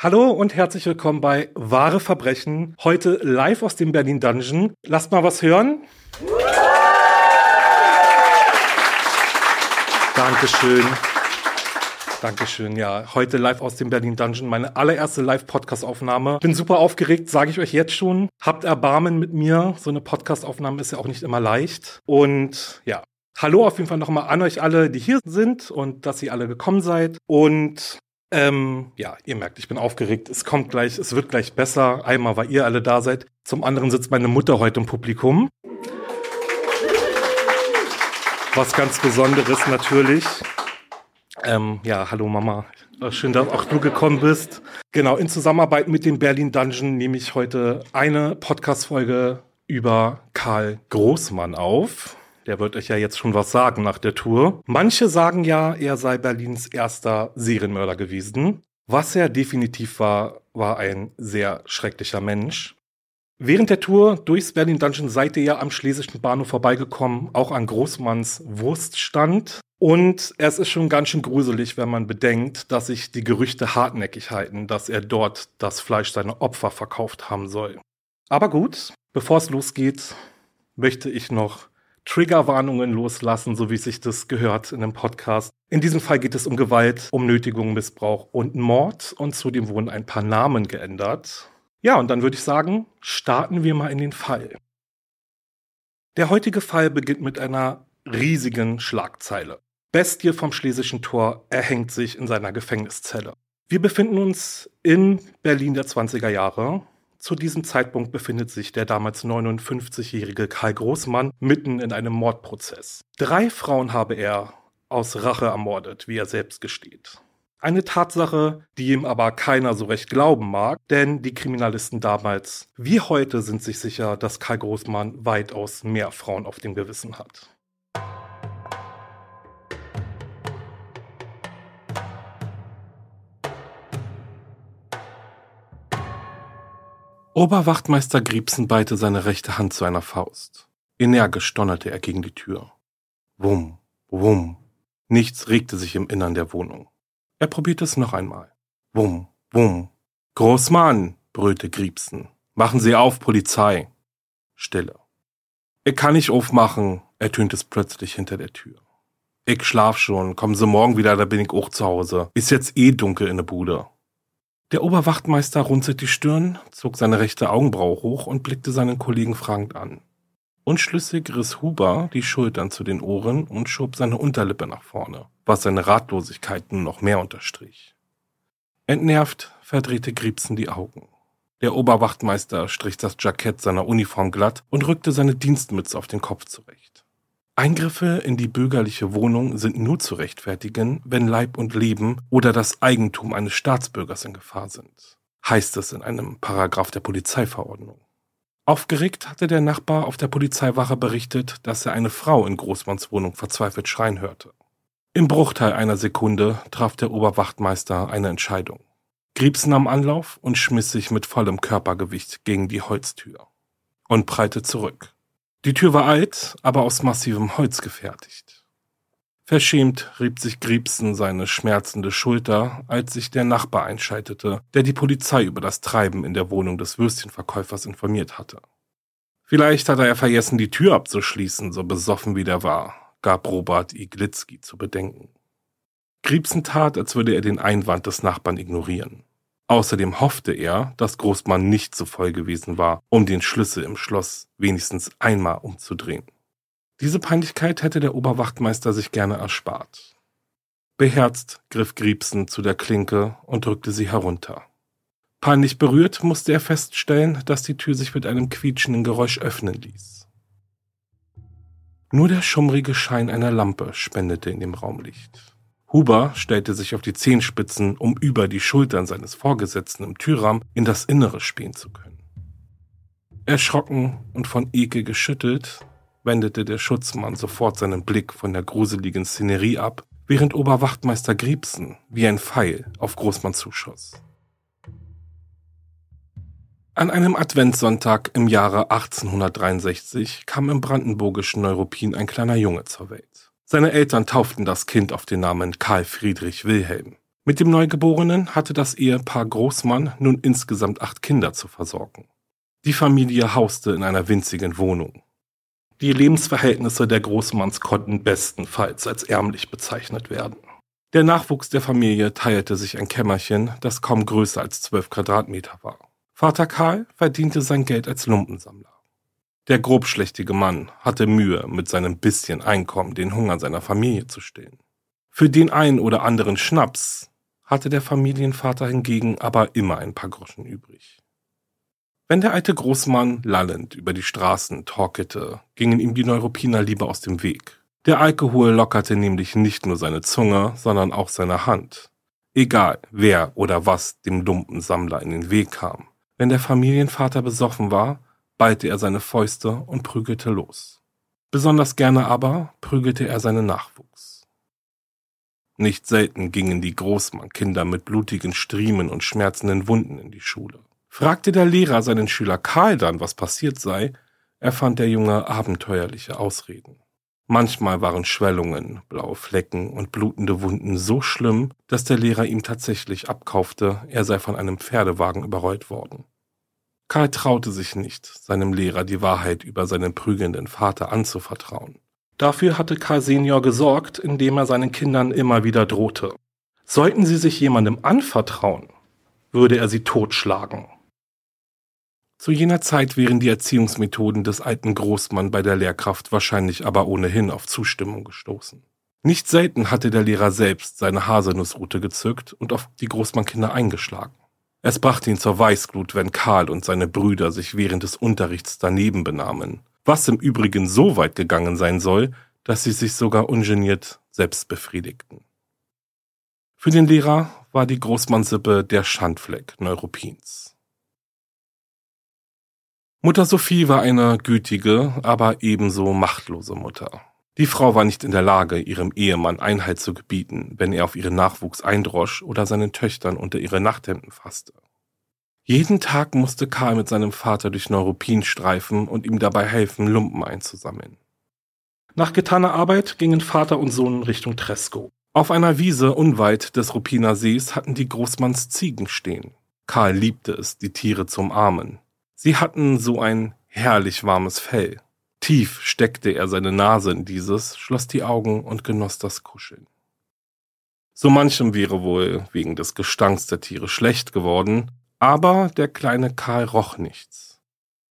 Hallo und herzlich willkommen bei Wahre Verbrechen. Heute live aus dem Berlin Dungeon. Lasst mal was hören. Dankeschön. Dankeschön, ja. Heute live aus dem Berlin Dungeon, meine allererste Live-Podcast-Aufnahme. Bin super aufgeregt, sage ich euch jetzt schon. Habt Erbarmen mit mir. So eine Podcast-Aufnahme ist ja auch nicht immer leicht. Und ja, hallo auf jeden Fall nochmal an euch alle, die hier sind und dass ihr alle gekommen seid. Und ähm, ja, ihr merkt, ich bin aufgeregt. Es kommt gleich, es wird gleich besser. Einmal, weil ihr alle da seid. Zum anderen sitzt meine Mutter heute im Publikum. Was ganz Besonderes natürlich. Ähm, ja, hallo Mama. Schön, dass auch du gekommen bist. Genau, in Zusammenarbeit mit dem Berlin Dungeon nehme ich heute eine Podcast-Folge über Karl Großmann auf. Der wird euch ja jetzt schon was sagen nach der Tour. Manche sagen ja, er sei Berlins erster Serienmörder gewesen. Was er definitiv war, war ein sehr schrecklicher Mensch. Während der Tour durchs Berlin Dungeon seid ihr ja am Schlesischen Bahnhof vorbeigekommen, auch an Großmanns Wurststand. Und es ist schon ganz schön gruselig, wenn man bedenkt, dass sich die Gerüchte hartnäckig halten, dass er dort das Fleisch seiner Opfer verkauft haben soll. Aber gut, bevor es losgeht, möchte ich noch Triggerwarnungen loslassen, so wie sich das gehört in einem Podcast. In diesem Fall geht es um Gewalt, um Nötigung, Missbrauch und Mord und zudem wurden ein paar Namen geändert. Ja, und dann würde ich sagen, starten wir mal in den Fall. Der heutige Fall beginnt mit einer riesigen Schlagzeile. Bestie vom Schlesischen Tor erhängt sich in seiner Gefängniszelle. Wir befinden uns in Berlin der 20er Jahre zu diesem Zeitpunkt befindet sich der damals 59-jährige Karl Großmann mitten in einem Mordprozess. Drei Frauen habe er aus Rache ermordet, wie er selbst gesteht. Eine Tatsache, die ihm aber keiner so recht glauben mag, denn die Kriminalisten damals wie heute sind sich sicher, dass Karl Großmann weitaus mehr Frauen auf dem Gewissen hat. Oberwachtmeister Griebsen ballte seine rechte Hand zu einer Faust. Energisch donnerte er gegen die Tür. Wumm, wumm. Nichts regte sich im Innern der Wohnung. Er probierte es noch einmal. Wumm, wumm. Großmann, brüllte Griebsen. Machen Sie auf, Polizei. Stille. Ich kann nicht aufmachen, ertönte es plötzlich hinter der Tür. Ich schlaf schon, kommen Sie morgen wieder, da bin ich auch zu Hause. Ist jetzt eh dunkel in der Bude. Der Oberwachtmeister runzelte die Stirn, zog seine rechte Augenbraue hoch und blickte seinen Kollegen fragend an. Unschlüssig riss Huber die Schultern zu den Ohren und schob seine Unterlippe nach vorne, was seine Ratlosigkeit nun noch mehr unterstrich. Entnervt verdrehte Griebsen die Augen. Der Oberwachtmeister strich das Jackett seiner Uniform glatt und rückte seine Dienstmütze auf den Kopf zurecht. Eingriffe in die bürgerliche Wohnung sind nur zu rechtfertigen, wenn Leib und Leben oder das Eigentum eines Staatsbürgers in Gefahr sind, heißt es in einem Paragraph der Polizeiverordnung. Aufgeregt hatte der Nachbar auf der Polizeiwache berichtet, dass er eine Frau in Großmanns Wohnung verzweifelt schreien hörte. Im Bruchteil einer Sekunde traf der Oberwachtmeister eine Entscheidung. Griebsen nahm Anlauf und schmiss sich mit vollem Körpergewicht gegen die Holztür und prallte zurück. Die Tür war alt, aber aus massivem Holz gefertigt. Verschämt rieb sich Griebsen seine schmerzende Schulter, als sich der Nachbar einschaltete, der die Polizei über das Treiben in der Wohnung des Würstchenverkäufers informiert hatte. Vielleicht hatte er vergessen, die Tür abzuschließen, so besoffen wie der war, gab Robert Iglitzki zu bedenken. Griebsen tat, als würde er den Einwand des Nachbarn ignorieren. Außerdem hoffte er, dass Großmann nicht so voll gewesen war, um den Schlüssel im Schloss wenigstens einmal umzudrehen. Diese Peinlichkeit hätte der Oberwachtmeister sich gerne erspart. Beherzt griff Griebsen zu der Klinke und drückte sie herunter. Peinlich berührt musste er feststellen, dass die Tür sich mit einem quietschenden Geräusch öffnen ließ. Nur der schummrige Schein einer Lampe spendete in dem Raum Licht. Huber stellte sich auf die Zehenspitzen, um über die Schultern seines Vorgesetzten im Türrahmen in das Innere spähen zu können. Erschrocken und von Ekel geschüttelt, wendete der Schutzmann sofort seinen Blick von der gruseligen Szenerie ab, während Oberwachtmeister Griebsen wie ein Pfeil auf Großmann zuschoss. An einem Adventssonntag im Jahre 1863 kam im brandenburgischen Neuruppin ein kleiner Junge zur Welt. Seine Eltern tauften das Kind auf den Namen Karl Friedrich Wilhelm. Mit dem Neugeborenen hatte das Ehepaar Großmann nun insgesamt acht Kinder zu versorgen. Die Familie hauste in einer winzigen Wohnung. Die Lebensverhältnisse der Großmanns konnten bestenfalls als ärmlich bezeichnet werden. Der Nachwuchs der Familie teilte sich ein Kämmerchen, das kaum größer als zwölf Quadratmeter war. Vater Karl verdiente sein Geld als Lumpensammler. Der grobschlächtige Mann hatte Mühe, mit seinem bisschen Einkommen den Hunger seiner Familie zu stillen. Für den einen oder anderen Schnaps hatte der Familienvater hingegen aber immer ein paar Groschen übrig. Wenn der alte Großmann lallend über die Straßen torkelte, gingen ihm die Neuruppiner lieber aus dem Weg. Der Alkohol lockerte nämlich nicht nur seine Zunge, sondern auch seine Hand. Egal, wer oder was dem dumpen Sammler in den Weg kam. Wenn der Familienvater besoffen war, ballte er seine Fäuste und prügelte los. Besonders gerne aber prügelte er seinen Nachwuchs. Nicht selten gingen die Großmann-Kinder mit blutigen Striemen und schmerzenden Wunden in die Schule. Fragte der Lehrer seinen Schüler Karl dann, was passiert sei, erfand der Junge abenteuerliche Ausreden. Manchmal waren Schwellungen, blaue Flecken und blutende Wunden so schlimm, dass der Lehrer ihm tatsächlich abkaufte, er sei von einem Pferdewagen überrollt worden. Karl traute sich nicht, seinem Lehrer die Wahrheit über seinen prügelnden Vater anzuvertrauen. Dafür hatte Karl Senior gesorgt, indem er seinen Kindern immer wieder drohte. Sollten sie sich jemandem anvertrauen, würde er sie totschlagen. Zu jener Zeit wären die Erziehungsmethoden des alten Großmann bei der Lehrkraft wahrscheinlich aber ohnehin auf Zustimmung gestoßen. Nicht selten hatte der Lehrer selbst seine Haselnussrute gezückt und auf die Großmannkinder eingeschlagen. Es brachte ihn zur Weißglut, wenn Karl und seine Brüder sich während des Unterrichts daneben benahmen, was im Übrigen so weit gegangen sein soll, dass sie sich sogar ungeniert selbst befriedigten. Für den Lehrer war die Großmannsippe der Schandfleck Neuruppins. Mutter Sophie war eine gütige, aber ebenso machtlose Mutter. Die Frau war nicht in der Lage, ihrem Ehemann Einhalt zu gebieten, wenn er auf ihren Nachwuchs eindrosch oder seinen Töchtern unter ihre Nachthemden fasste. Jeden Tag musste Karl mit seinem Vater durch Neuruppin streifen und ihm dabei helfen, Lumpen einzusammeln. Nach getaner Arbeit gingen Vater und Sohn Richtung Tresco. Auf einer Wiese unweit des Ruppiner Sees hatten die Großmanns Ziegen stehen. Karl liebte es, die Tiere zu umarmen. Sie hatten so ein herrlich warmes Fell. Tief steckte er seine Nase in dieses, schloss die Augen und genoss das Kuscheln. So manchem wäre wohl wegen des Gestanks der Tiere schlecht geworden, aber der kleine Karl roch nichts.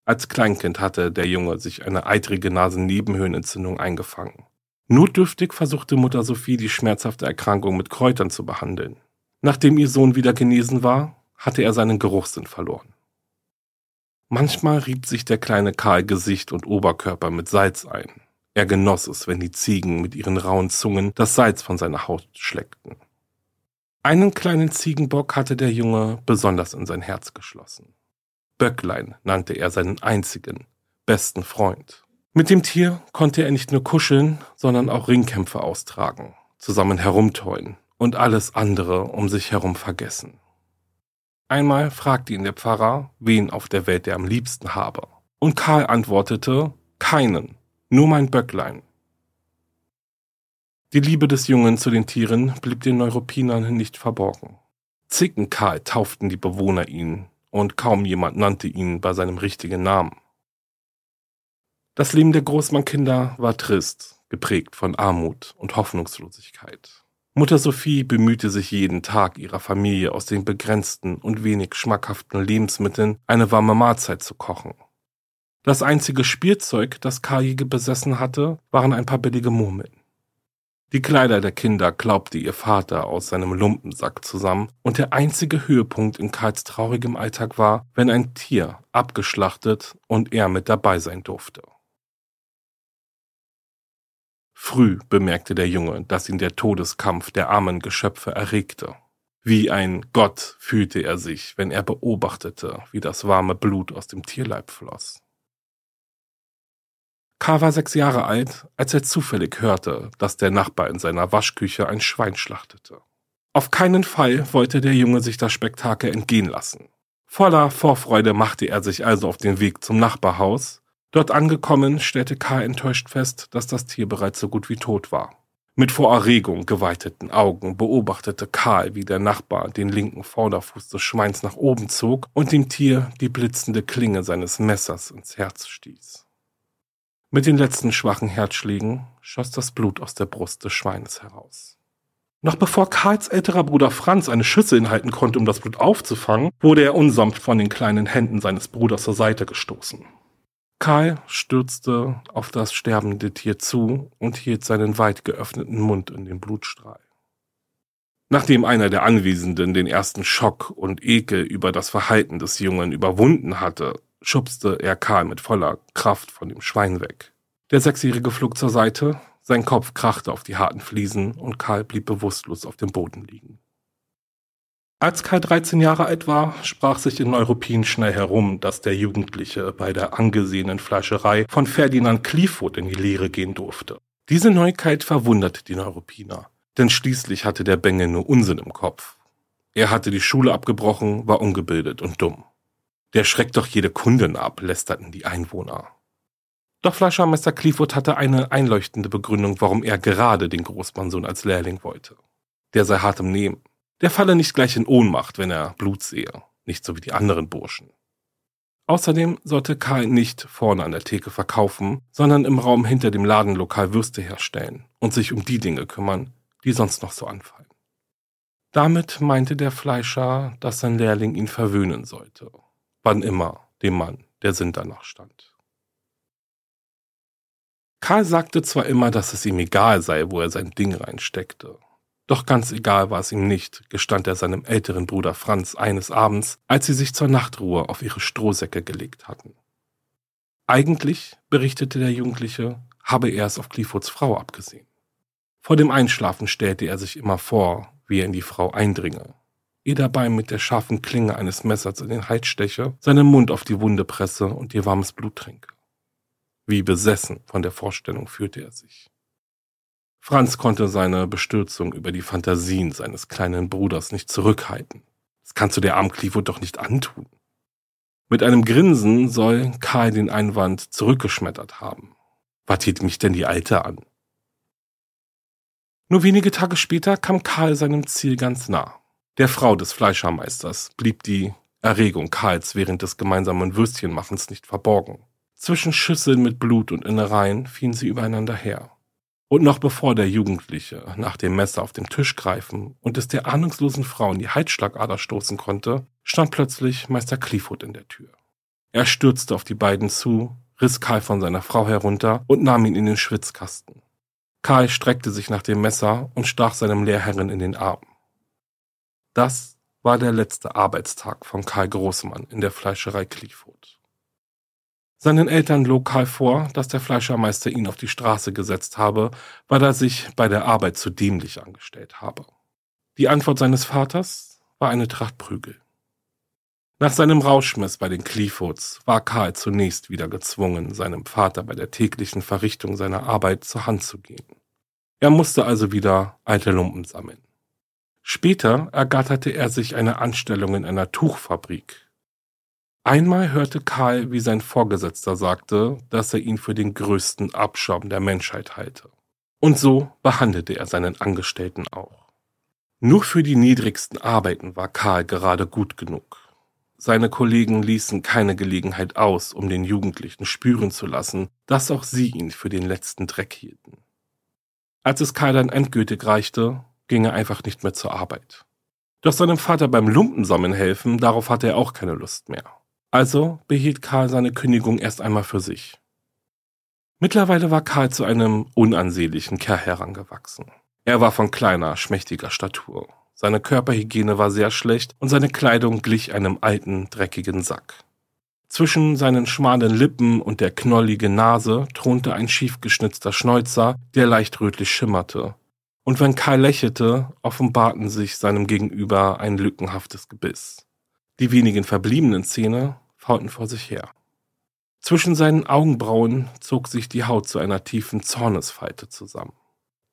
Als Kleinkind hatte der Junge sich eine eitrige Nasennebenhöhlenentzündung eingefangen. Notdürftig versuchte Mutter Sophie die schmerzhafte Erkrankung mit Kräutern zu behandeln. Nachdem ihr Sohn wieder genesen war, hatte er seinen Geruchssinn verloren. Manchmal rieb sich der kleine Karl Gesicht und Oberkörper mit Salz ein. Er genoss es, wenn die Ziegen mit ihren rauen Zungen das Salz von seiner Haut schleckten. Einen kleinen Ziegenbock hatte der Junge besonders in sein Herz geschlossen. Böcklein nannte er seinen einzigen, besten Freund. Mit dem Tier konnte er nicht nur kuscheln, sondern auch Ringkämpfe austragen, zusammen herumtollen und alles andere um sich herum vergessen. Einmal fragte ihn der Pfarrer, wen auf der Welt er am liebsten habe. Und Karl antwortete, Keinen. Nur mein Böcklein. Die Liebe des Jungen zu den Tieren blieb den Neuruppinern nicht verborgen. Zickenkarl tauften die Bewohner ihn, und kaum jemand nannte ihn bei seinem richtigen Namen. Das Leben der Großmannkinder war trist, geprägt von Armut und Hoffnungslosigkeit. Mutter Sophie bemühte sich jeden Tag ihrer Familie aus den begrenzten und wenig schmackhaften Lebensmitteln eine warme Mahlzeit zu kochen. Das einzige Spielzeug, das Karl besessen hatte, waren ein paar billige Murmeln. Die Kleider der Kinder glaubte ihr Vater aus seinem Lumpensack zusammen, und der einzige Höhepunkt in Karls traurigem Alltag war, wenn ein Tier abgeschlachtet und er mit dabei sein durfte. Früh bemerkte der Junge, dass ihn der Todeskampf der armen Geschöpfe erregte. Wie ein Gott fühlte er sich, wenn er beobachtete, wie das warme Blut aus dem Tierleib floss. K. war sechs Jahre alt, als er zufällig hörte, dass der Nachbar in seiner Waschküche ein Schwein schlachtete. Auf keinen Fall wollte der Junge sich das Spektakel entgehen lassen. Voller Vorfreude machte er sich also auf den Weg zum Nachbarhaus. Dort angekommen, stellte K. enttäuscht fest, dass das Tier bereits so gut wie tot war. Mit vor Erregung geweiteten Augen beobachtete Karl, wie der Nachbar den linken Vorderfuß des Schweins nach oben zog und dem Tier die blitzende Klinge seines Messers ins Herz stieß. Mit den letzten schwachen Herzschlägen schoss das Blut aus der Brust des Schweines heraus. Noch bevor Karls älterer Bruder Franz eine Schüssel inhalten konnte, um das Blut aufzufangen, wurde er unsanft von den kleinen Händen seines Bruders zur Seite gestoßen. Karl stürzte auf das sterbende Tier zu und hielt seinen weit geöffneten Mund in den Blutstrahl. Nachdem einer der Anwesenden den ersten Schock und Ekel über das Verhalten des Jungen überwunden hatte, schubste er Karl mit voller Kraft von dem Schwein weg. Der Sechsjährige flog zur Seite, sein Kopf krachte auf die harten Fliesen und Karl blieb bewusstlos auf dem Boden liegen. Als Karl 13 Jahre alt war, sprach sich in Neuruppin schnell herum, dass der Jugendliche bei der angesehenen Fleischerei von Ferdinand Clifford in die Lehre gehen durfte. Diese Neuigkeit verwunderte die Neuruppiner, denn schließlich hatte der Bengel nur Unsinn im Kopf. Er hatte die Schule abgebrochen, war ungebildet und dumm. Der schreckt doch jede Kundin ab, lästerten die Einwohner. Doch Fleischermeister Clifford hatte eine einleuchtende Begründung, warum er gerade den Großmannsohn als Lehrling wollte. Der sei hart im Nehmen. Der falle nicht gleich in Ohnmacht, wenn er Blut sehe, nicht so wie die anderen Burschen. Außerdem sollte Karl nicht vorne an der Theke verkaufen, sondern im Raum hinter dem Ladenlokal Würste herstellen und sich um die Dinge kümmern, die sonst noch so anfallen. Damit meinte der Fleischer, dass sein Lehrling ihn verwöhnen sollte wann immer dem Mann der Sinn danach stand. Karl sagte zwar immer, dass es ihm egal sei, wo er sein Ding reinsteckte. Doch ganz egal war es ihm nicht, gestand er seinem älteren Bruder Franz eines Abends, als sie sich zur Nachtruhe auf ihre Strohsäcke gelegt hatten. Eigentlich, berichtete der Jugendliche, habe er es auf Cliffords Frau abgesehen. Vor dem Einschlafen stellte er sich immer vor, wie er in die Frau eindringe, ihr dabei mit der scharfen Klinge eines Messers in den Hals steche, seinen Mund auf die Wunde presse und ihr warmes Blut trinke. Wie besessen von der Vorstellung fühlte er sich. Franz konnte seine Bestürzung über die Fantasien seines kleinen Bruders nicht zurückhalten. Das kannst du der armen Clifford doch nicht antun. Mit einem Grinsen soll Karl den Einwand zurückgeschmettert haben. Was hielt mich denn die Alte an? Nur wenige Tage später kam Karl seinem Ziel ganz nah. Der Frau des Fleischermeisters blieb die Erregung Karls während des gemeinsamen Würstchenmachens nicht verborgen. Zwischen Schüsseln mit Blut und Innereien fielen sie übereinander her. Und noch bevor der Jugendliche nach dem Messer auf dem Tisch greifen und es der ahnungslosen Frau in die Halsschlagader stoßen konnte, stand plötzlich Meister Clifford in der Tür. Er stürzte auf die beiden zu, riss Karl von seiner Frau herunter und nahm ihn in den Schwitzkasten. Karl streckte sich nach dem Messer und stach seinem Lehrherrin in den Arm. Das war der letzte Arbeitstag von Karl Großmann in der Fleischerei Clifford. Seinen Eltern log Karl vor, dass der Fleischermeister ihn auf die Straße gesetzt habe, weil er sich bei der Arbeit zu dämlich angestellt habe. Die Antwort seines Vaters war eine Tracht Prügel. Nach seinem Rauschmiss bei den Cliffords war Karl zunächst wieder gezwungen, seinem Vater bei der täglichen Verrichtung seiner Arbeit zur Hand zu gehen. Er musste also wieder alte Lumpen sammeln. Später ergatterte er sich eine Anstellung in einer Tuchfabrik. Einmal hörte Karl, wie sein Vorgesetzter sagte, dass er ihn für den größten Abschaum der Menschheit halte. Und so behandelte er seinen Angestellten auch. Nur für die niedrigsten Arbeiten war Karl gerade gut genug. Seine Kollegen ließen keine Gelegenheit aus, um den Jugendlichen spüren zu lassen, dass auch sie ihn für den letzten Dreck hielten. Als es Karl dann endgültig reichte, ging er einfach nicht mehr zur Arbeit. Doch seinem Vater beim Lumpensammeln helfen, darauf hatte er auch keine Lust mehr. Also behielt Karl seine Kündigung erst einmal für sich. Mittlerweile war Karl zu einem unansehnlichen Kerl herangewachsen. Er war von kleiner, schmächtiger Statur. Seine Körperhygiene war sehr schlecht und seine Kleidung glich einem alten, dreckigen Sack. Zwischen seinen schmalen Lippen und der knolligen Nase thronte ein schief geschnitzter Schnäuzer, der leicht rötlich schimmerte. Und wenn Karl lächelte, offenbarten sich seinem Gegenüber ein lückenhaftes Gebiss. Die wenigen verbliebenen Zähne faulten vor sich her. Zwischen seinen Augenbrauen zog sich die Haut zu einer tiefen Zornesfalte zusammen.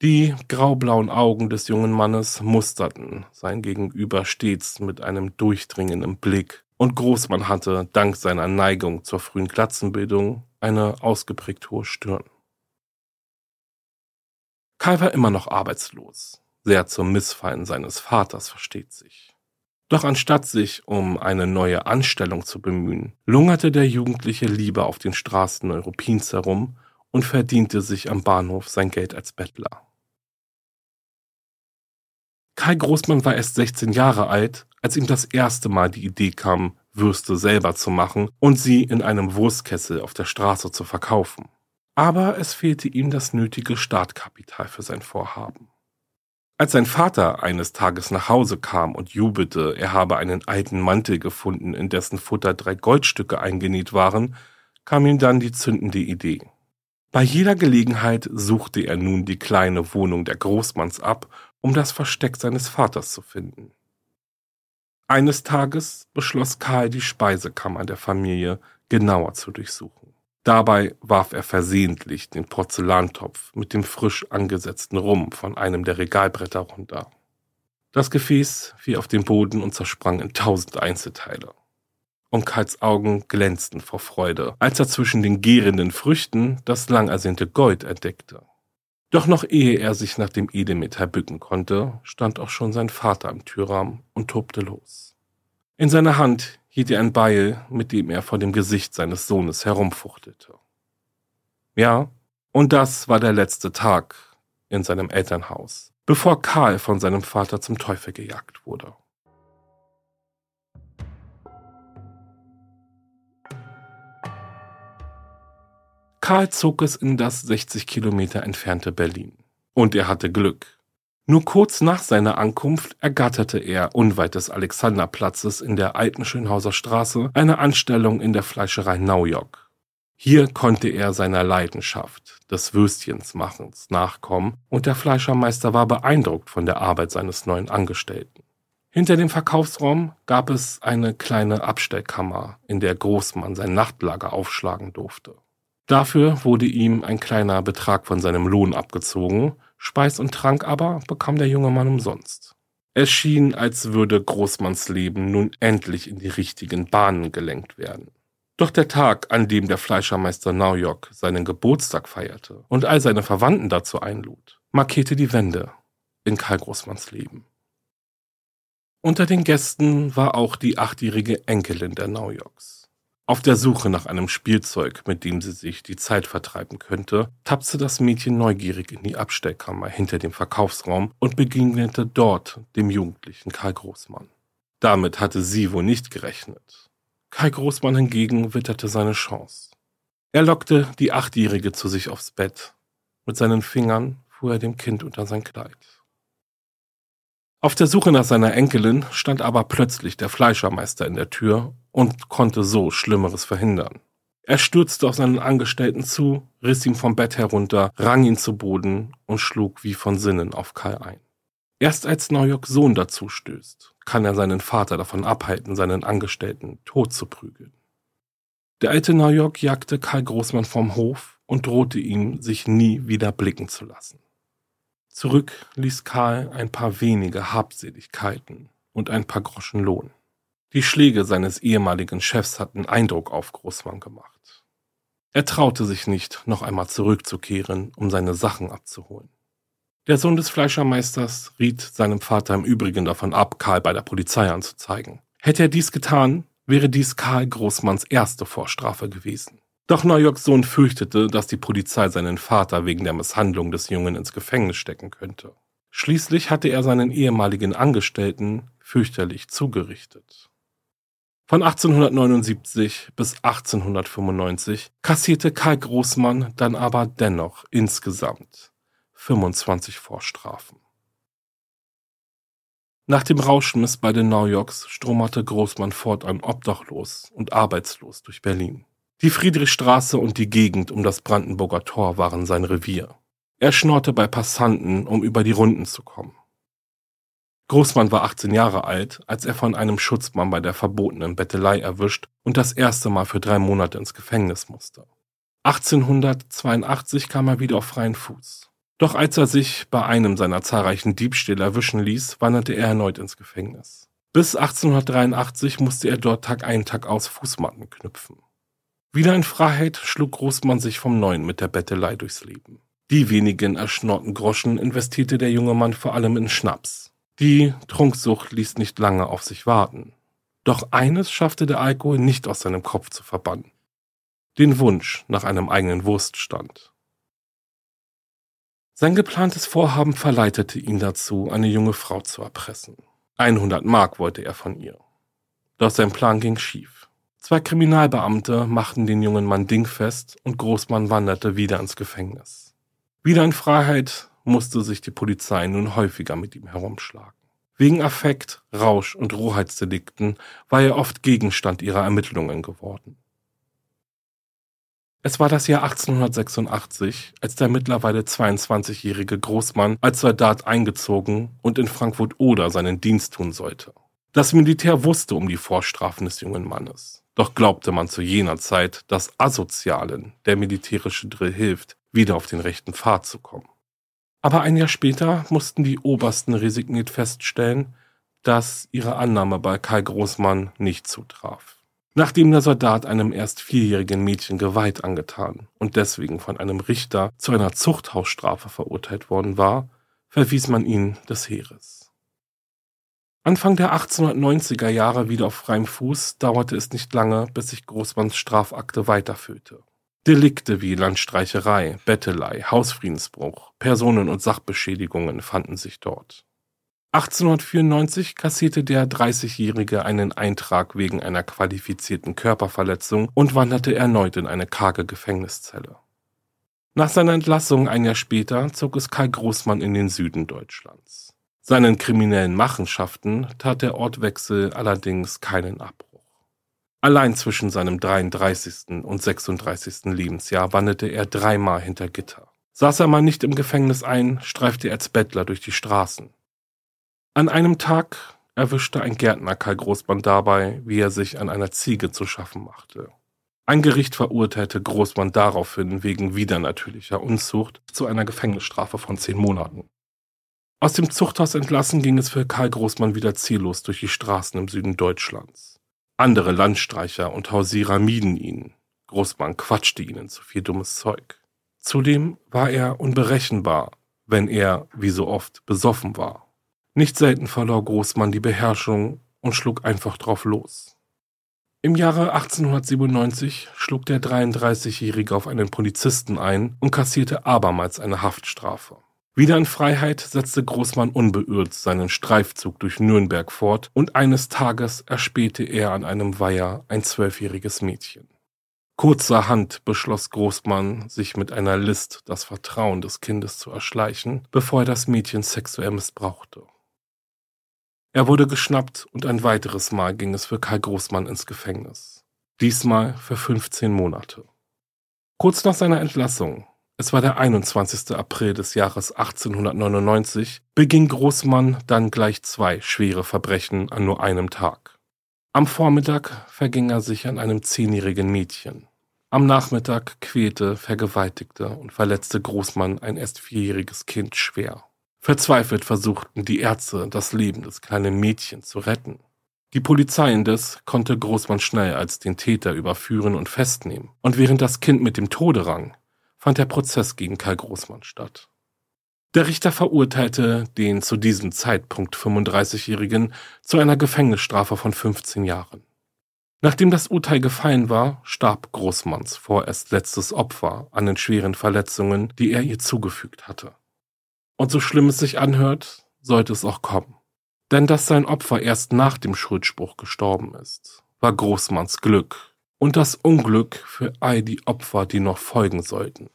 Die graublauen Augen des jungen Mannes musterten sein Gegenüber stets mit einem durchdringenden Blick, und Großmann hatte, dank seiner Neigung zur frühen Glatzenbildung, eine ausgeprägt hohe Stirn. Karl war immer noch arbeitslos, sehr zum Missfallen seines Vaters versteht sich. Doch anstatt sich um eine neue Anstellung zu bemühen, lungerte der Jugendliche lieber auf den Straßen Europins herum und verdiente sich am Bahnhof sein Geld als Bettler. Kai Großmann war erst 16 Jahre alt, als ihm das erste Mal die Idee kam, Würste selber zu machen und sie in einem Wurstkessel auf der Straße zu verkaufen. Aber es fehlte ihm das nötige Startkapital für sein Vorhaben. Als sein Vater eines Tages nach Hause kam und jubelte, er habe einen alten Mantel gefunden, in dessen Futter drei Goldstücke eingenäht waren, kam ihm dann die zündende Idee. Bei jeder Gelegenheit suchte er nun die kleine Wohnung der Großmanns ab, um das Versteck seines Vaters zu finden. Eines Tages beschloss Karl, die Speisekammer der Familie genauer zu durchsuchen. Dabei warf er versehentlich den Porzellantopf mit dem frisch angesetzten Rum von einem der Regalbretter runter. Das Gefäß fiel auf den Boden und zersprang in tausend Einzelteile und Karls Augen glänzten vor Freude, als er zwischen den gärenden Früchten das lang ersehnte Gold entdeckte. Doch noch ehe er sich nach dem Edelmetall bücken konnte, stand auch schon sein Vater am Türrahmen und tobte los. In seiner Hand hielt er ein Beil, mit dem er vor dem Gesicht seines Sohnes herumfuchtelte. Ja, und das war der letzte Tag in seinem Elternhaus, bevor Karl von seinem Vater zum Teufel gejagt wurde. Karl zog es in das 60 Kilometer entfernte Berlin. Und er hatte Glück. Nur kurz nach seiner Ankunft ergatterte er unweit des Alexanderplatzes in der alten Schönhauser Straße eine Anstellung in der Fleischerei Naujock. Hier konnte er seiner Leidenschaft, des Würstchensmachens, nachkommen und der Fleischermeister war beeindruckt von der Arbeit seines neuen Angestellten. Hinter dem Verkaufsraum gab es eine kleine Abstellkammer, in der Großmann sein Nachtlager aufschlagen durfte. Dafür wurde ihm ein kleiner Betrag von seinem Lohn abgezogen, Speis und Trank aber bekam der junge Mann umsonst. Es schien, als würde Großmanns Leben nun endlich in die richtigen Bahnen gelenkt werden. Doch der Tag, an dem der Fleischermeister Naujok seinen Geburtstag feierte und all seine Verwandten dazu einlud, markierte die Wende in Karl Großmanns Leben. Unter den Gästen war auch die achtjährige Enkelin der Naujoks. Auf der Suche nach einem Spielzeug, mit dem sie sich die Zeit vertreiben könnte, tapste das Mädchen neugierig in die Abstellkammer hinter dem Verkaufsraum und begegnete dort dem jugendlichen Karl Großmann. Damit hatte sie wohl nicht gerechnet. Karl Großmann hingegen witterte seine Chance. Er lockte die Achtjährige zu sich aufs Bett. Mit seinen Fingern fuhr er dem Kind unter sein Kleid. Auf der Suche nach seiner Enkelin stand aber plötzlich der Fleischermeister in der Tür und konnte so Schlimmeres verhindern. Er stürzte auf seinen Angestellten zu, riss ihn vom Bett herunter, rang ihn zu Boden und schlug wie von Sinnen auf Karl ein. Erst als Neujork Sohn dazu stößt, kann er seinen Vater davon abhalten, seinen Angestellten tot zu prügeln. Der alte Neujork jagte Karl Großmann vom Hof und drohte ihm, sich nie wieder blicken zu lassen. Zurück ließ Karl ein paar wenige Habseligkeiten und ein paar Groschen Lohn. Die Schläge seines ehemaligen Chefs hatten Eindruck auf Großmann gemacht. Er traute sich nicht, noch einmal zurückzukehren, um seine Sachen abzuholen. Der Sohn des Fleischermeisters riet seinem Vater im Übrigen davon ab, Karl bei der Polizei anzuzeigen. Hätte er dies getan, wäre dies Karl Großmanns erste Vorstrafe gewesen. Doch Neuyorks Sohn fürchtete, dass die Polizei seinen Vater wegen der Misshandlung des Jungen ins Gefängnis stecken könnte. Schließlich hatte er seinen ehemaligen Angestellten fürchterlich zugerichtet. Von 1879 bis 1895 kassierte Karl Großmann dann aber dennoch insgesamt 25 Vorstrafen. Nach dem Rauschmiss bei den New Yorks stromerte Großmann fortan obdachlos und arbeitslos durch Berlin. Die Friedrichstraße und die Gegend um das Brandenburger Tor waren sein Revier. Er schnorrte bei Passanten, um über die Runden zu kommen. Großmann war 18 Jahre alt, als er von einem Schutzmann bei der verbotenen Bettelei erwischt und das erste Mal für drei Monate ins Gefängnis musste. 1882 kam er wieder auf freien Fuß. Doch als er sich bei einem seiner zahlreichen Diebstähle erwischen ließ, wanderte er erneut ins Gefängnis. Bis 1883 musste er dort Tag ein, Tag aus Fußmatten knüpfen. Wieder in Freiheit schlug Großmann sich vom Neuen mit der Bettelei durchs Leben. Die wenigen erschnorrten Groschen investierte der junge Mann vor allem in Schnaps. Die Trunksucht ließ nicht lange auf sich warten. Doch eines schaffte der Alkohol nicht aus seinem Kopf zu verbannen. Den Wunsch nach einem eigenen Wurststand. Sein geplantes Vorhaben verleitete ihn dazu, eine junge Frau zu erpressen. 100 Mark wollte er von ihr. Doch sein Plan ging schief. Zwei Kriminalbeamte machten den jungen Mann dingfest und Großmann wanderte wieder ins Gefängnis. Wieder in Freiheit musste sich die Polizei nun häufiger mit ihm herumschlagen. Wegen Affekt, Rausch und Rohheitsdelikten war er oft Gegenstand ihrer Ermittlungen geworden. Es war das Jahr 1886, als der mittlerweile 22-jährige Großmann als Soldat eingezogen und in Frankfurt-Oder seinen Dienst tun sollte. Das Militär wusste um die Vorstrafen des jungen Mannes. Doch glaubte man zu jener Zeit, dass Asozialen der militärische Drill hilft, wieder auf den rechten Pfad zu kommen. Aber ein Jahr später mussten die Obersten resigniert feststellen, dass ihre Annahme bei Karl Großmann nicht zutraf. Nachdem der Soldat einem erst vierjährigen Mädchen Gewalt angetan und deswegen von einem Richter zu einer Zuchthausstrafe verurteilt worden war, verwies man ihn des Heeres. Anfang der 1890er Jahre wieder auf freiem Fuß dauerte es nicht lange, bis sich Großmanns Strafakte weiterfüllte. Delikte wie Landstreicherei, Bettelei, Hausfriedensbruch, Personen- und Sachbeschädigungen fanden sich dort. 1894 kassierte der 30-Jährige einen Eintrag wegen einer qualifizierten Körperverletzung und wanderte erneut in eine karge Gefängniszelle. Nach seiner Entlassung ein Jahr später zog es Karl Großmann in den Süden Deutschlands. Seinen kriminellen Machenschaften tat der Ortwechsel allerdings keinen Abbruch. Allein zwischen seinem 33. und 36. Lebensjahr wanderte er dreimal hinter Gitter. Saß er mal nicht im Gefängnis ein, streifte er als Bettler durch die Straßen. An einem Tag erwischte ein Gärtner Karl Großmann dabei, wie er sich an einer Ziege zu schaffen machte. Ein Gericht verurteilte Großmann daraufhin wegen widernatürlicher Unzucht zu einer Gefängnisstrafe von zehn Monaten. Aus dem Zuchthaus entlassen ging es für Karl Großmann wieder ziellos durch die Straßen im Süden Deutschlands. Andere Landstreicher und Hausierer mieden ihn. Großmann quatschte ihnen zu viel dummes Zeug. Zudem war er unberechenbar, wenn er, wie so oft, besoffen war. Nicht selten verlor Großmann die Beherrschung und schlug einfach drauf los. Im Jahre 1897 schlug der 33-Jährige auf einen Polizisten ein und kassierte abermals eine Haftstrafe. Wieder in Freiheit setzte Großmann unbeirrt seinen Streifzug durch Nürnberg fort und eines Tages erspähte er an einem Weiher ein zwölfjähriges Mädchen. Kurzerhand beschloss Großmann, sich mit einer List das Vertrauen des Kindes zu erschleichen, bevor er das Mädchen sexuell missbrauchte. Er wurde geschnappt und ein weiteres Mal ging es für Karl Großmann ins Gefängnis. Diesmal für 15 Monate. Kurz nach seiner Entlassung, es war der 21. April des Jahres 1899, beging Großmann dann gleich zwei schwere Verbrechen an nur einem Tag. Am Vormittag verging er sich an einem zehnjährigen Mädchen. Am Nachmittag quälte, vergewaltigte und verletzte Großmann ein erst vierjähriges Kind schwer. Verzweifelt versuchten die Ärzte, das Leben des kleinen Mädchens zu retten. Die Polizei indes konnte Großmann schnell als den Täter überführen und festnehmen. Und während das Kind mit dem Tode rang, fand der Prozess gegen Karl Großmann statt. Der Richter verurteilte den zu diesem Zeitpunkt 35-Jährigen zu einer Gefängnisstrafe von 15 Jahren. Nachdem das Urteil gefallen war, starb Großmanns vorerst letztes Opfer an den schweren Verletzungen, die er ihr zugefügt hatte. Und so schlimm es sich anhört, sollte es auch kommen. Denn dass sein Opfer erst nach dem Schuldspruch gestorben ist, war Großmanns Glück und das Unglück für all die Opfer, die noch folgen sollten.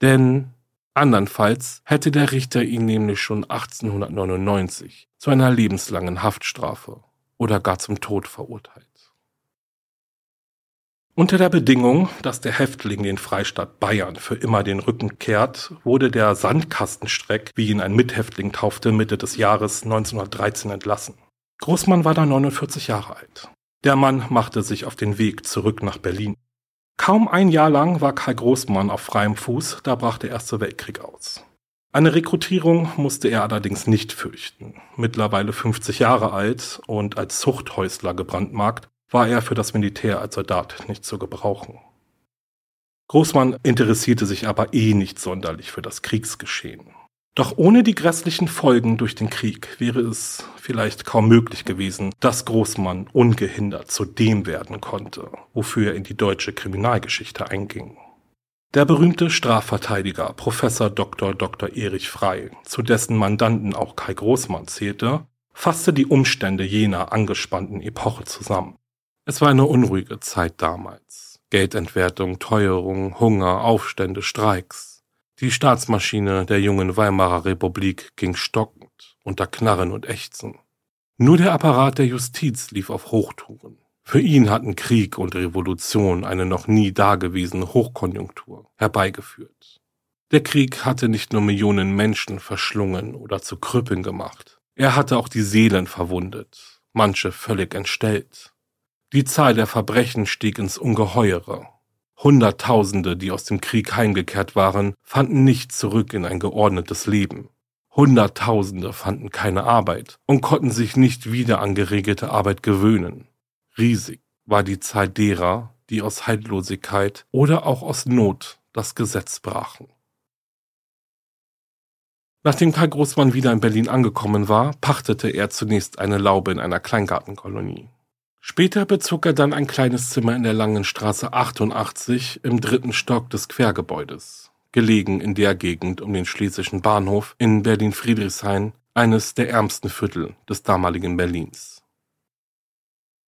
Denn andernfalls hätte der Richter ihn nämlich schon 1899 zu einer lebenslangen Haftstrafe oder gar zum Tod verurteilt. Unter der Bedingung, dass der Häftling den Freistaat Bayern für immer den Rücken kehrt, wurde der Sandkastenstreck, wie ihn ein Mithäftling taufte, Mitte des Jahres 1913 entlassen. Großmann war da 49 Jahre alt. Der Mann machte sich auf den Weg zurück nach Berlin. Kaum ein Jahr lang war Karl Großmann auf freiem Fuß, da brach der Erste Weltkrieg aus. Eine Rekrutierung musste er allerdings nicht fürchten. Mittlerweile 50 Jahre alt und als Zuchthäusler gebrandmarkt, war er für das Militär als Soldat nicht zu gebrauchen. Großmann interessierte sich aber eh nicht sonderlich für das Kriegsgeschehen. Doch ohne die grässlichen Folgen durch den Krieg wäre es vielleicht kaum möglich gewesen, dass Großmann ungehindert zu dem werden konnte, wofür er in die deutsche Kriminalgeschichte einging. Der berühmte Strafverteidiger Professor Dr. Dr. Erich Frey, zu dessen Mandanten auch Kai Großmann zählte, fasste die Umstände jener angespannten Epoche zusammen. Es war eine unruhige Zeit damals. Geldentwertung, Teuerung, Hunger, Aufstände, Streiks. Die Staatsmaschine der jungen Weimarer Republik ging stockend, unter Knarren und Ächzen. Nur der Apparat der Justiz lief auf Hochtouren. Für ihn hatten Krieg und Revolution eine noch nie dagewesene Hochkonjunktur herbeigeführt. Der Krieg hatte nicht nur Millionen Menschen verschlungen oder zu Krüppeln gemacht, er hatte auch die Seelen verwundet, manche völlig entstellt. Die Zahl der Verbrechen stieg ins Ungeheure. Hunderttausende, die aus dem Krieg heimgekehrt waren, fanden nicht zurück in ein geordnetes Leben. Hunderttausende fanden keine Arbeit und konnten sich nicht wieder an geregelte Arbeit gewöhnen. Riesig war die Zahl derer, die aus Haltlosigkeit oder auch aus Not das Gesetz brachen. Nachdem Karl Großmann wieder in Berlin angekommen war, pachtete er zunächst eine Laube in einer Kleingartenkolonie. Später bezog er dann ein kleines Zimmer in der Langen Straße 88 im dritten Stock des Quergebäudes, gelegen in der Gegend um den Schlesischen Bahnhof in Berlin-Friedrichshain, eines der ärmsten Viertel des damaligen Berlins.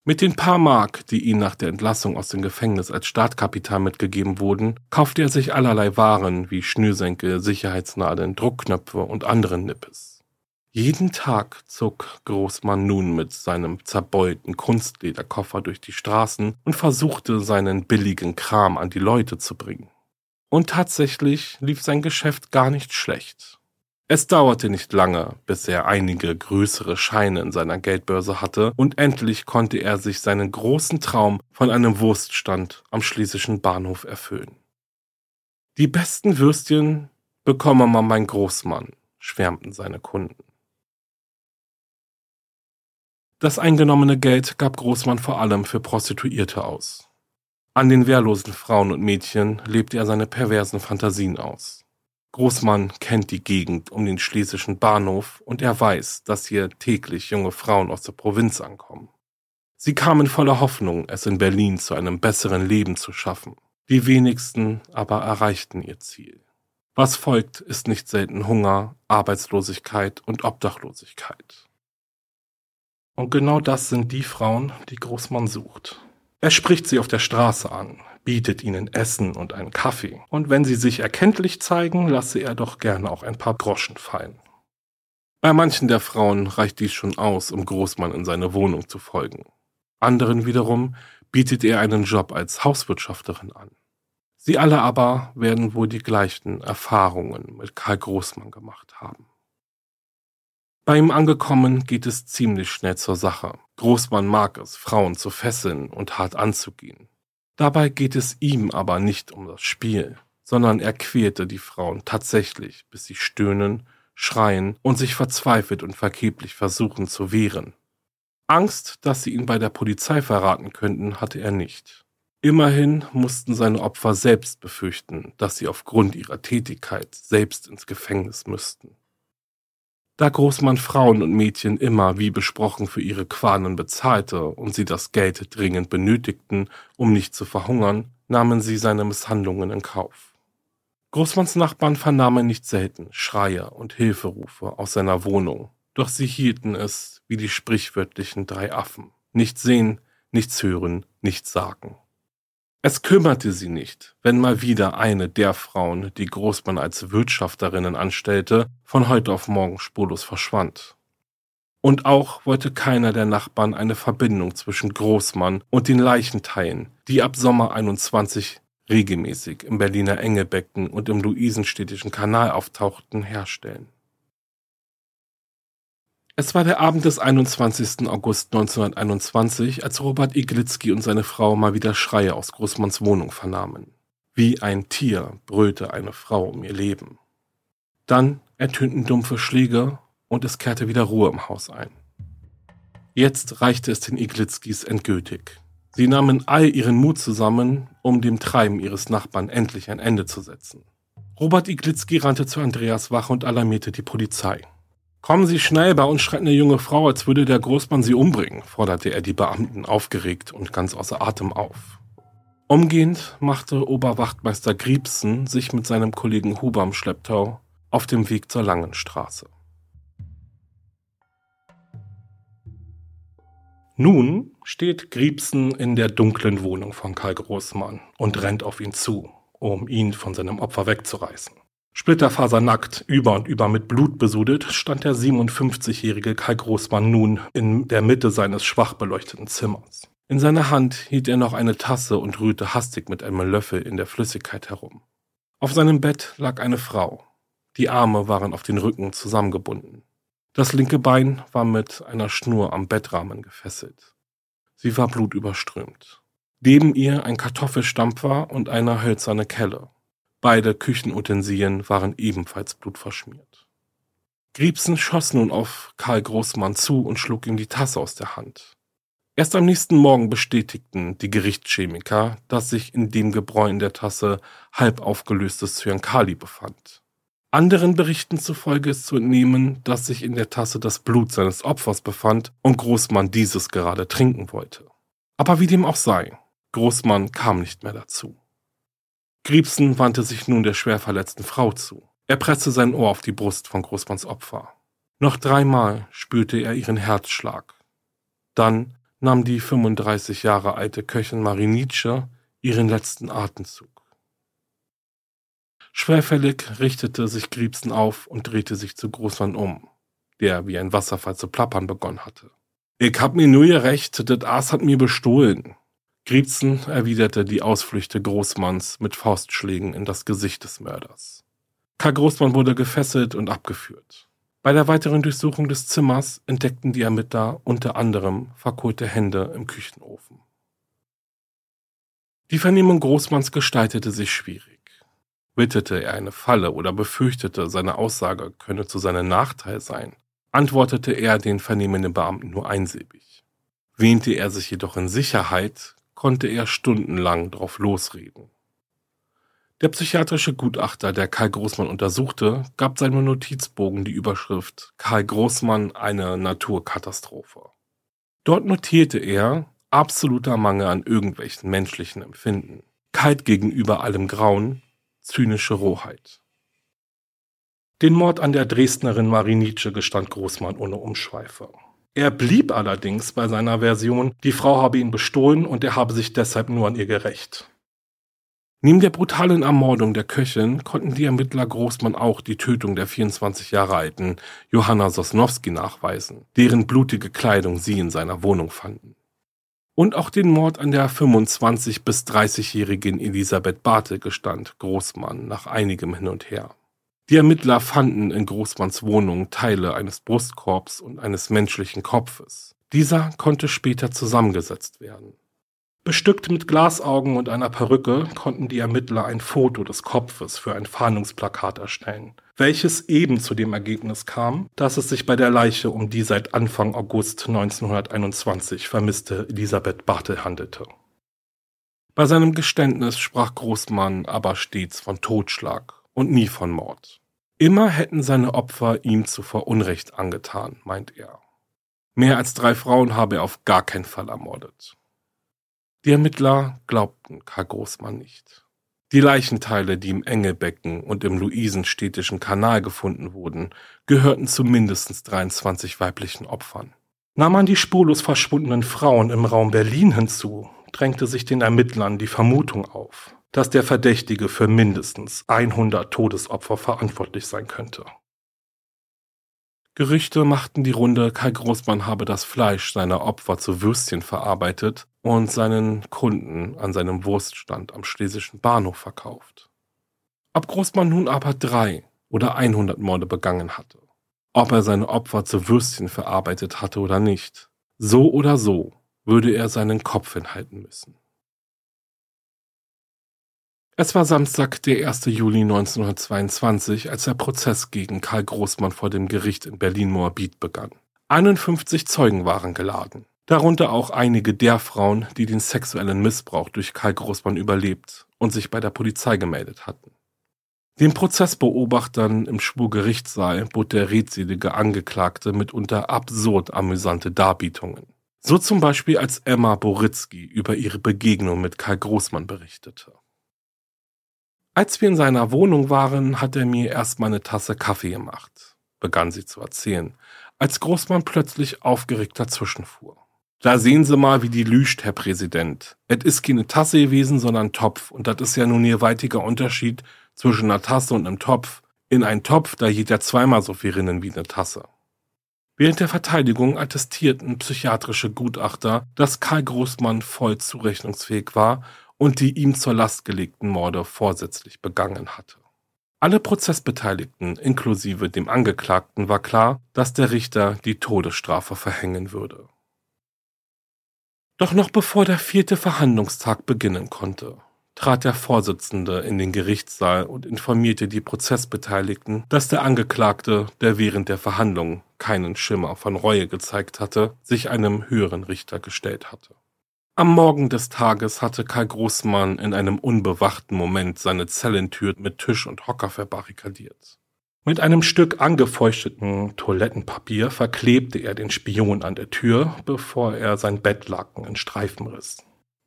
Mit den paar Mark, die ihm nach der Entlassung aus dem Gefängnis als Startkapital mitgegeben wurden, kaufte er sich allerlei Waren wie Schnürsenkel, Sicherheitsnadeln, Druckknöpfe und anderen Nippes. Jeden Tag zog Großmann nun mit seinem zerbeulten Kunstlederkoffer durch die Straßen und versuchte seinen billigen Kram an die Leute zu bringen. Und tatsächlich lief sein Geschäft gar nicht schlecht. Es dauerte nicht lange, bis er einige größere Scheine in seiner Geldbörse hatte und endlich konnte er sich seinen großen Traum von einem Wurststand am schlesischen Bahnhof erfüllen. Die besten Würstchen bekomme man mein Großmann, schwärmten seine Kunden. Das eingenommene Geld gab Großmann vor allem für Prostituierte aus. An den wehrlosen Frauen und Mädchen lebte er seine perversen Fantasien aus. Großmann kennt die Gegend um den schlesischen Bahnhof und er weiß, dass hier täglich junge Frauen aus der Provinz ankommen. Sie kamen voller Hoffnung, es in Berlin zu einem besseren Leben zu schaffen. Die wenigsten aber erreichten ihr Ziel. Was folgt, ist nicht selten Hunger, Arbeitslosigkeit und Obdachlosigkeit. Und genau das sind die Frauen, die Großmann sucht. Er spricht sie auf der Straße an, bietet ihnen Essen und einen Kaffee, und wenn sie sich erkenntlich zeigen, lasse er doch gerne auch ein paar Groschen fallen. Bei manchen der Frauen reicht dies schon aus, um Großmann in seine Wohnung zu folgen. Anderen wiederum bietet er einen Job als Hauswirtschafterin an. Sie alle aber werden wohl die gleichen Erfahrungen mit Karl Großmann gemacht haben. Bei ihm angekommen geht es ziemlich schnell zur Sache. Großmann mag es, Frauen zu fesseln und hart anzugehen. Dabei geht es ihm aber nicht um das Spiel, sondern er quälte die Frauen tatsächlich, bis sie stöhnen, schreien und sich verzweifelt und vergeblich versuchen zu wehren. Angst, dass sie ihn bei der Polizei verraten könnten, hatte er nicht. Immerhin mussten seine Opfer selbst befürchten, dass sie aufgrund ihrer Tätigkeit selbst ins Gefängnis müssten. Da Großmann Frauen und Mädchen immer wie besprochen für ihre Qualen bezahlte und sie das Geld dringend benötigten, um nicht zu verhungern, nahmen sie seine Misshandlungen in Kauf. Großmanns Nachbarn vernahmen nicht selten Schreie und Hilferufe aus seiner Wohnung, doch sie hielten es wie die sprichwörtlichen drei Affen. Nichts sehen, nichts hören, nichts sagen. Es kümmerte sie nicht, wenn mal wieder eine der Frauen, die Großmann als Wirtschafterinnen anstellte, von heute auf morgen spurlos verschwand. Und auch wollte keiner der Nachbarn eine Verbindung zwischen Großmann und den Leichenteilen, die ab Sommer 21 regelmäßig im Berliner Engelbecken und im Luisenstädtischen Kanal auftauchten, herstellen. Es war der Abend des 21. August 1921, als Robert Iglitzky und seine Frau mal wieder Schreie aus Großmanns Wohnung vernahmen. Wie ein Tier brüllte eine Frau um ihr Leben. Dann ertönten dumpfe Schläge und es kehrte wieder Ruhe im Haus ein. Jetzt reichte es den Iglitzkis endgültig. Sie nahmen all ihren Mut zusammen, um dem Treiben ihres Nachbarn endlich ein Ende zu setzen. Robert Iglitzky rannte zu Andreas Wache und alarmierte die Polizei. Kommen Sie schnell, bei uns schreit eine junge Frau, als würde der Großmann sie umbringen, forderte er die Beamten aufgeregt und ganz außer Atem auf. Umgehend machte Oberwachtmeister Griebsen sich mit seinem Kollegen Huber im Schlepptau auf dem Weg zur Langen Straße. Nun steht Griebsen in der dunklen Wohnung von Karl Großmann und rennt auf ihn zu, um ihn von seinem Opfer wegzureißen. Splitterfasernackt, über und über mit Blut besudelt, stand der 57-jährige Kai Großmann nun in der Mitte seines schwach beleuchteten Zimmers. In seiner Hand hielt er noch eine Tasse und rührte hastig mit einem Löffel in der Flüssigkeit herum. Auf seinem Bett lag eine Frau. Die Arme waren auf den Rücken zusammengebunden. Das linke Bein war mit einer Schnur am Bettrahmen gefesselt. Sie war blutüberströmt. Neben ihr ein Kartoffelstampfer und eine hölzerne Kelle. Beide Küchenutensilien waren ebenfalls blutverschmiert. Griebsen schoss nun auf Karl Großmann zu und schlug ihm die Tasse aus der Hand. Erst am nächsten Morgen bestätigten die Gerichtschemiker, dass sich in dem Gebräu in der Tasse halb aufgelöstes Cyankali befand. Anderen Berichten zufolge ist zu entnehmen, dass sich in der Tasse das Blut seines Opfers befand und Großmann dieses gerade trinken wollte. Aber wie dem auch sei, Großmann kam nicht mehr dazu. Griebsen wandte sich nun der schwer verletzten Frau zu. Er presste sein Ohr auf die Brust von Großmanns Opfer. Noch dreimal spürte er ihren Herzschlag. Dann nahm die 35 Jahre alte Köchin Marie Nietzsche ihren letzten Atemzug. Schwerfällig richtete sich Griebsen auf und drehte sich zu Großmann um, der wie ein Wasserfall zu plappern begonnen hatte. Ich hab mir nur gerecht, das Aas hat mir bestohlen. Griebsen erwiderte die Ausflüchte Großmanns mit Faustschlägen in das Gesicht des Mörders. Karl Großmann wurde gefesselt und abgeführt. Bei der weiteren Durchsuchung des Zimmers entdeckten die Ermittler unter anderem verkohlte Hände im Küchenofen. Die Vernehmung Großmanns gestaltete sich schwierig. Wittete er eine Falle oder befürchtete, seine Aussage könne zu seinem Nachteil sein, antwortete er den vernehmenden Beamten nur einsilbig. Wähnte er sich jedoch in Sicherheit, konnte er stundenlang drauf losreden. Der psychiatrische Gutachter, der Karl Großmann untersuchte, gab seinem Notizbogen die Überschrift Karl Großmann eine Naturkatastrophe. Dort notierte er absoluter Mangel an irgendwelchen menschlichen Empfinden, kalt gegenüber allem Grauen, zynische Rohheit. Den Mord an der Dresdnerin Marie Nietzsche gestand Großmann ohne Umschweife. Er blieb allerdings bei seiner Version, die Frau habe ihn bestohlen und er habe sich deshalb nur an ihr gerecht. Neben der brutalen Ermordung der Köchin konnten die Ermittler Großmann auch die Tötung der 24 Jahre alten Johanna Sosnowski nachweisen, deren blutige Kleidung sie in seiner Wohnung fanden. Und auch den Mord an der 25 bis 30-jährigen Elisabeth Bartel gestand Großmann nach einigem Hin und Her. Die Ermittler fanden in Großmanns Wohnung Teile eines Brustkorbs und eines menschlichen Kopfes. Dieser konnte später zusammengesetzt werden. Bestückt mit Glasaugen und einer Perücke konnten die Ermittler ein Foto des Kopfes für ein Fahndungsplakat erstellen, welches eben zu dem Ergebnis kam, dass es sich bei der Leiche um die seit Anfang August 1921 vermisste Elisabeth Bartel handelte. Bei seinem Geständnis sprach Großmann aber stets von Totschlag und nie von Mord. Immer hätten seine Opfer ihm zuvor Unrecht angetan, meint er. Mehr als drei Frauen habe er auf gar keinen Fall ermordet. Die Ermittler glaubten Karl Großmann nicht. Die Leichenteile, die im Engelbecken und im Luisenstädtischen Kanal gefunden wurden, gehörten zu mindestens 23 weiblichen Opfern. Nahm man die spurlos verschwundenen Frauen im Raum Berlin hinzu, drängte sich den Ermittlern die Vermutung auf, dass der Verdächtige für mindestens 100 Todesopfer verantwortlich sein könnte. Gerüchte machten die Runde, Kai Großmann habe das Fleisch seiner Opfer zu Würstchen verarbeitet und seinen Kunden an seinem Wurststand am Schlesischen Bahnhof verkauft. Ob Großmann nun aber drei oder 100 Morde begangen hatte, ob er seine Opfer zu Würstchen verarbeitet hatte oder nicht, so oder so würde er seinen Kopf hinhalten müssen. Es war Samstag, der 1. Juli 1922, als der Prozess gegen Karl Großmann vor dem Gericht in Berlin-Moabit begann. 51 Zeugen waren geladen, darunter auch einige der Frauen, die den sexuellen Missbrauch durch Karl Großmann überlebt und sich bei der Polizei gemeldet hatten. Den Prozessbeobachtern im Schwurgerichtssaal bot der redselige Angeklagte mitunter absurd amüsante Darbietungen. So zum Beispiel als Emma Boritzky über ihre Begegnung mit Karl Großmann berichtete. Als wir in seiner Wohnung waren, hat er mir erstmal eine Tasse Kaffee gemacht, begann sie zu erzählen, als Großmann plötzlich aufgeregt dazwischenfuhr. Da sehen Sie mal, wie die lügt, Herr Präsident. Et is keine Tasse gewesen, sondern Topf. Und das ist ja nun ihr weitiger Unterschied zwischen einer Tasse und einem Topf. In einen Topf, da geht ja zweimal so viel rinnen wie eine Tasse. Während der Verteidigung attestierten psychiatrische Gutachter, dass Karl Großmann voll zurechnungsfähig war und die ihm zur Last gelegten Morde vorsätzlich begangen hatte. Alle Prozessbeteiligten, inklusive dem Angeklagten, war klar, dass der Richter die Todesstrafe verhängen würde. Doch noch bevor der vierte Verhandlungstag beginnen konnte, trat der Vorsitzende in den Gerichtssaal und informierte die Prozessbeteiligten, dass der Angeklagte, der während der Verhandlung keinen Schimmer von Reue gezeigt hatte, sich einem höheren Richter gestellt hatte. Am Morgen des Tages hatte Karl Großmann in einem unbewachten Moment seine Zellentür mit Tisch und Hocker verbarrikadiert. Mit einem Stück angefeuchteten Toilettenpapier verklebte er den Spion an der Tür, bevor er sein Bettlaken in Streifen riss.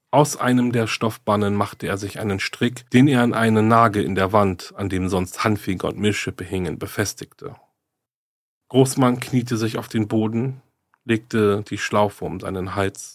Aus einem der Stoffbannen machte er sich einen Strick, den er an einen Nagel in der Wand, an dem sonst Handfeger und Milchschippe hingen, befestigte. Großmann kniete sich auf den Boden, legte die Schlaufe um seinen Hals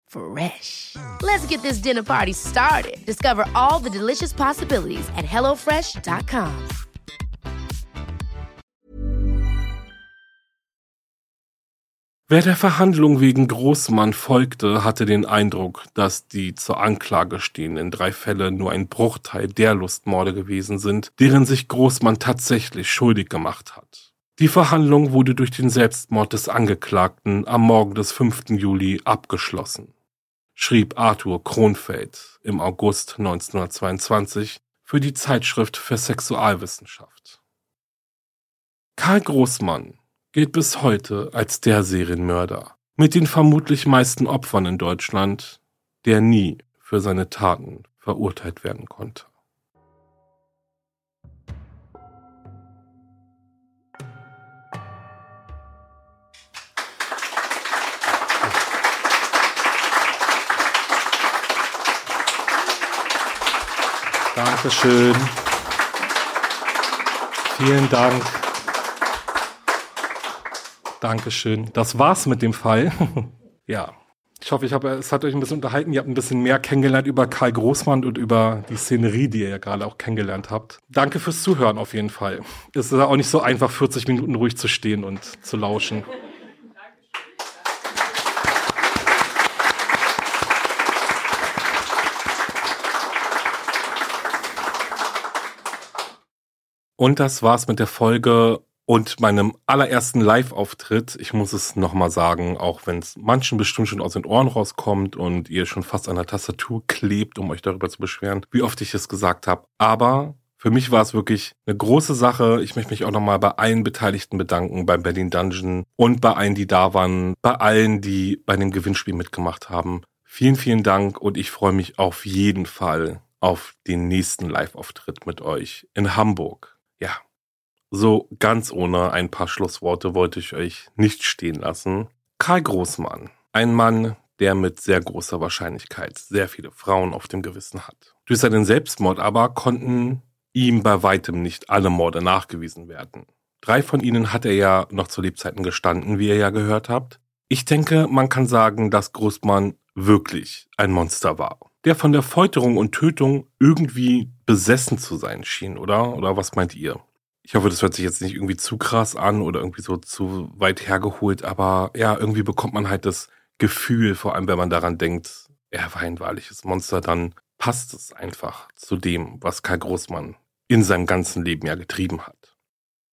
Fresh. Let's get this dinner party started. Discover all the delicious possibilities at hellofresh.com. Wer der Verhandlung wegen Großmann folgte, hatte den Eindruck, dass die zur Anklage stehenden drei Fälle nur ein Bruchteil der Lustmorde gewesen sind, deren sich Großmann tatsächlich schuldig gemacht hat. Die Verhandlung wurde durch den Selbstmord des Angeklagten am Morgen des 5. Juli abgeschlossen schrieb Arthur Kronfeld im August 1922 für die Zeitschrift für Sexualwissenschaft. Karl Großmann gilt bis heute als der Serienmörder mit den vermutlich meisten Opfern in Deutschland, der nie für seine Taten verurteilt werden konnte. Dankeschön. Vielen Dank. Dankeschön. Das war's mit dem Fall. ja, Ich hoffe, ich habe, es hat euch ein bisschen unterhalten. Ihr habt ein bisschen mehr kennengelernt über Karl Großmann und über die Szenerie, die ihr ja gerade auch kennengelernt habt. Danke fürs Zuhören auf jeden Fall. Es ist ja auch nicht so einfach, 40 Minuten ruhig zu stehen und zu lauschen. Und das war's mit der Folge und meinem allerersten Live-Auftritt. Ich muss es nochmal sagen, auch wenn es manchen bestimmt schon aus den Ohren rauskommt und ihr schon fast an der Tastatur klebt, um euch darüber zu beschweren, wie oft ich es gesagt habe. Aber für mich war es wirklich eine große Sache. Ich möchte mich auch nochmal bei allen Beteiligten bedanken, beim Berlin Dungeon und bei allen, die da waren, bei allen, die bei dem Gewinnspiel mitgemacht haben. Vielen, vielen Dank und ich freue mich auf jeden Fall auf den nächsten Live-Auftritt mit euch in Hamburg. Ja, so ganz ohne ein paar Schlussworte wollte ich euch nicht stehen lassen. Karl Großmann, ein Mann, der mit sehr großer Wahrscheinlichkeit sehr viele Frauen auf dem Gewissen hat. Durch seinen Selbstmord aber konnten ihm bei weitem nicht alle Morde nachgewiesen werden. Drei von ihnen hat er ja noch zu Lebzeiten gestanden, wie ihr ja gehört habt. Ich denke, man kann sagen, dass Großmann wirklich ein Monster war, der von der Folterung und Tötung irgendwie besessen zu sein schien, oder? Oder was meint ihr? Ich hoffe, das hört sich jetzt nicht irgendwie zu krass an oder irgendwie so zu weit hergeholt, aber ja, irgendwie bekommt man halt das Gefühl, vor allem wenn man daran denkt, er war ein wahrliches Monster, dann passt es einfach zu dem, was Karl Großmann in seinem ganzen Leben ja getrieben hat.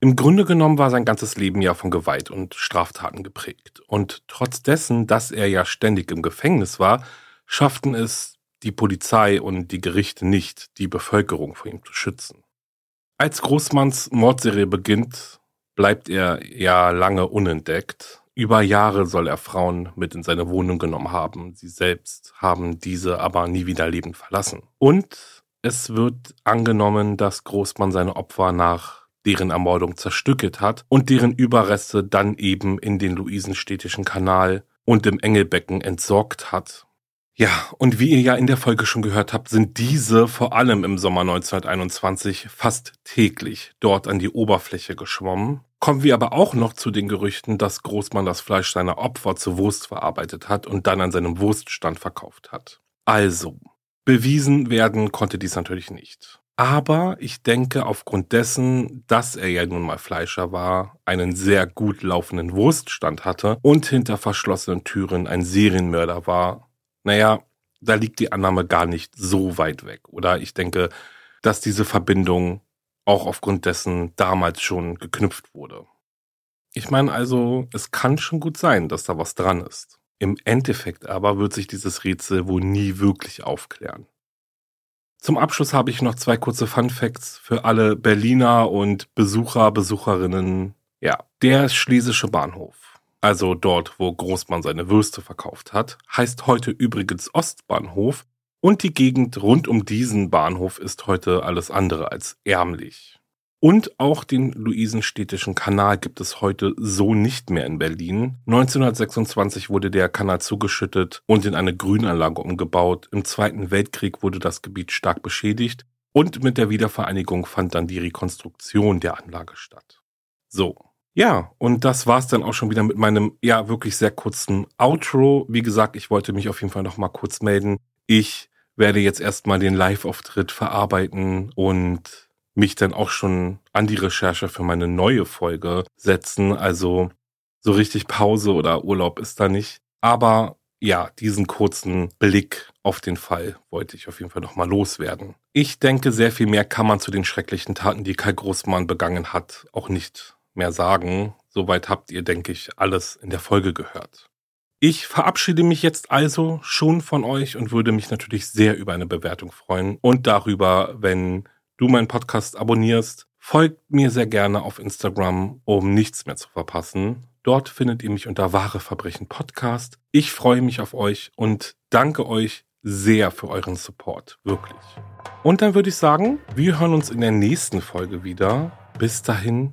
Im Grunde genommen war sein ganzes Leben ja von Gewalt und Straftaten geprägt. Und trotz dessen, dass er ja ständig im Gefängnis war, schafften es die Polizei und die Gerichte nicht, die Bevölkerung vor ihm zu schützen. Als Großmanns Mordserie beginnt, bleibt er ja lange unentdeckt. Über Jahre soll er Frauen mit in seine Wohnung genommen haben. Sie selbst haben diese aber nie wieder lebend verlassen. Und es wird angenommen, dass Großmann seine Opfer nach deren Ermordung zerstückelt hat und deren Überreste dann eben in den Luisenstädtischen Kanal und im Engelbecken entsorgt hat. Ja, und wie ihr ja in der Folge schon gehört habt, sind diese vor allem im Sommer 1921 fast täglich dort an die Oberfläche geschwommen. Kommen wir aber auch noch zu den Gerüchten, dass Großmann das Fleisch seiner Opfer zu Wurst verarbeitet hat und dann an seinem Wurststand verkauft hat. Also, bewiesen werden konnte dies natürlich nicht. Aber ich denke, aufgrund dessen, dass er ja nun mal Fleischer war, einen sehr gut laufenden Wurststand hatte und hinter verschlossenen Türen ein Serienmörder war, naja, da liegt die Annahme gar nicht so weit weg. Oder ich denke, dass diese Verbindung auch aufgrund dessen damals schon geknüpft wurde. Ich meine also, es kann schon gut sein, dass da was dran ist. Im Endeffekt aber wird sich dieses Rätsel wohl nie wirklich aufklären. Zum Abschluss habe ich noch zwei kurze Fun Facts für alle Berliner und Besucher, Besucherinnen. Ja, der Schlesische Bahnhof also dort, wo Großmann seine Würste verkauft hat, heißt heute übrigens Ostbahnhof und die Gegend rund um diesen Bahnhof ist heute alles andere als ärmlich. Und auch den Luisenstädtischen Kanal gibt es heute so nicht mehr in Berlin. 1926 wurde der Kanal zugeschüttet und in eine Grünanlage umgebaut. Im Zweiten Weltkrieg wurde das Gebiet stark beschädigt und mit der Wiedervereinigung fand dann die Rekonstruktion der Anlage statt. So, ja, und das war's dann auch schon wieder mit meinem ja wirklich sehr kurzen Outro. Wie gesagt, ich wollte mich auf jeden Fall noch mal kurz melden. Ich werde jetzt erstmal den Live-Auftritt verarbeiten und mich dann auch schon an die Recherche für meine neue Folge setzen. Also so richtig Pause oder Urlaub ist da nicht. Aber ja, diesen kurzen Blick auf den Fall wollte ich auf jeden Fall nochmal loswerden. Ich denke, sehr viel mehr kann man zu den schrecklichen Taten, die Kai Großmann begangen hat, auch nicht mehr sagen. Soweit habt ihr, denke ich, alles in der Folge gehört. Ich verabschiede mich jetzt also schon von euch und würde mich natürlich sehr über eine Bewertung freuen und darüber, wenn du meinen Podcast abonnierst. Folgt mir sehr gerne auf Instagram, um nichts mehr zu verpassen. Dort findet ihr mich unter Wahre Verbrechen Podcast. Ich freue mich auf euch und danke euch sehr für euren Support. Wirklich. Und dann würde ich sagen, wir hören uns in der nächsten Folge wieder. Bis dahin,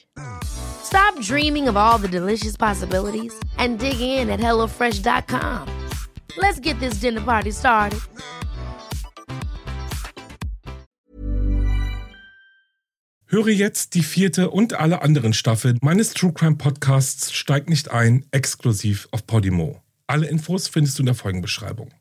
Stop dreaming of all the delicious possibilities and dig in at HelloFresh.com. Let's get this dinner party started. Höre jetzt die vierte und alle anderen Staffeln meines True Crime Podcasts Steig nicht ein, exklusiv auf Podimo. Alle Infos findest du in der Folgenbeschreibung.